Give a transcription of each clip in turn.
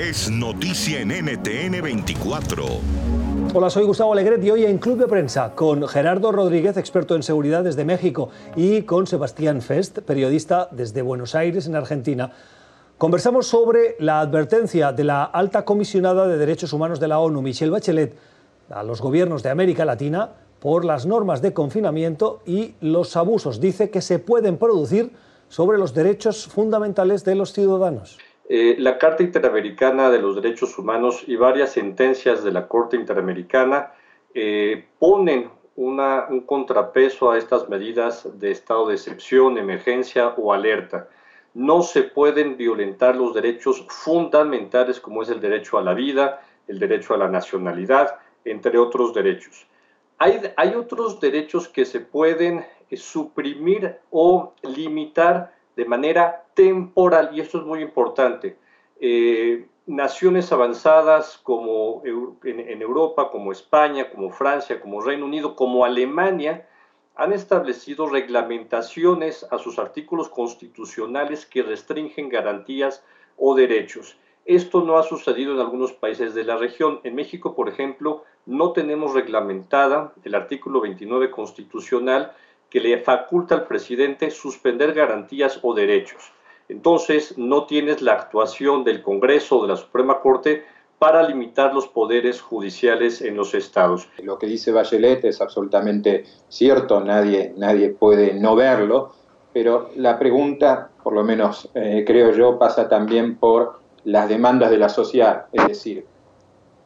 es noticia en NTN 24. Hola, soy Gustavo Alegret y hoy en Club de Prensa con Gerardo Rodríguez, experto en seguridad desde México, y con Sebastián Fest, periodista desde Buenos Aires, en Argentina. Conversamos sobre la advertencia de la alta comisionada de derechos humanos de la ONU, Michelle Bachelet, a los gobiernos de América Latina por las normas de confinamiento y los abusos, dice, que se pueden producir sobre los derechos fundamentales de los ciudadanos. Eh, la Carta Interamericana de los Derechos Humanos y varias sentencias de la Corte Interamericana eh, ponen un contrapeso a estas medidas de estado de excepción, emergencia o alerta. No se pueden violentar los derechos fundamentales como es el derecho a la vida, el derecho a la nacionalidad, entre otros derechos. Hay, otros derechos que se pueden eh, suprimir o limitar de manera temporal, y esto es muy importante. Eh, naciones avanzadas como en, Europa, como España, como Francia, como Reino Unido, como Alemania, han establecido reglamentaciones a sus artículos constitucionales que restringen garantías o derechos. Esto no ha sucedido en algunos países de la región. En México, por ejemplo, no tenemos reglamentada el artículo 29 constitucional que le faculta al presidente suspender garantías o derechos. Entonces, no tienes la actuación del Congreso o de la Suprema Corte para limitar los poderes judiciales en los estados. Lo que dice Bachelet es absolutamente cierto, nadie, nadie puede no verlo, pero la pregunta, por lo menos eh, creo yo, pasa también por las demandas de la sociedad, es decir,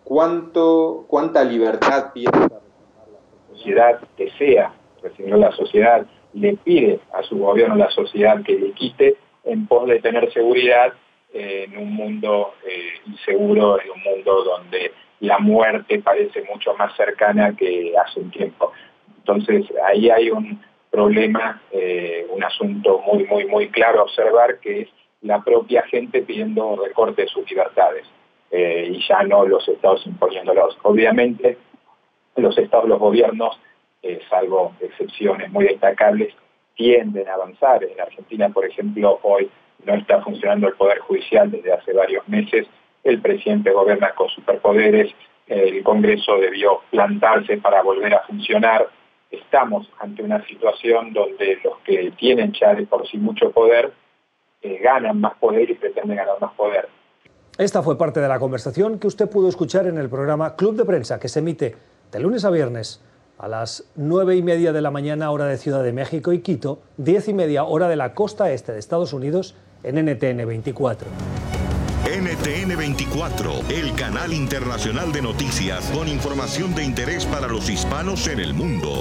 ¿cuánto, ¿cuánta libertad piensa la sociedad desea señor la sociedad le pide a su gobierno, la sociedad, que le quite en pos de tener seguridad eh, en un mundo eh, inseguro, en un mundo donde la muerte parece mucho más cercana que hace un tiempo. Entonces ahí hay un problema, eh, un asunto muy, muy, muy claro a observar, que es la propia gente pidiendo recorte de sus libertades y ya no los estados imponiéndolos. Obviamente los estados, los gobiernos salvo excepciones muy destacables, tienden a avanzar. En Argentina, por ejemplo, hoy no está funcionando el Poder Judicial desde hace varios meses, el presidente gobierna con superpoderes, el Congreso debió plantarse para volver a funcionar. Estamos ante una situación donde los que tienen ya de por sí mucho poder eh, ganan más poder y pretenden ganar más poder. Esta fue parte de la conversación que usted pudo escuchar en el programa Club de Prensa, que se emite de lunes a viernes a las nueve y media de la mañana hora de Ciudad de México y Quito, diez y media hora de la costa este de Estados Unidos en NTN 24. NTN 24, el canal internacional de noticias con información de interés para los hispanos en el mundo.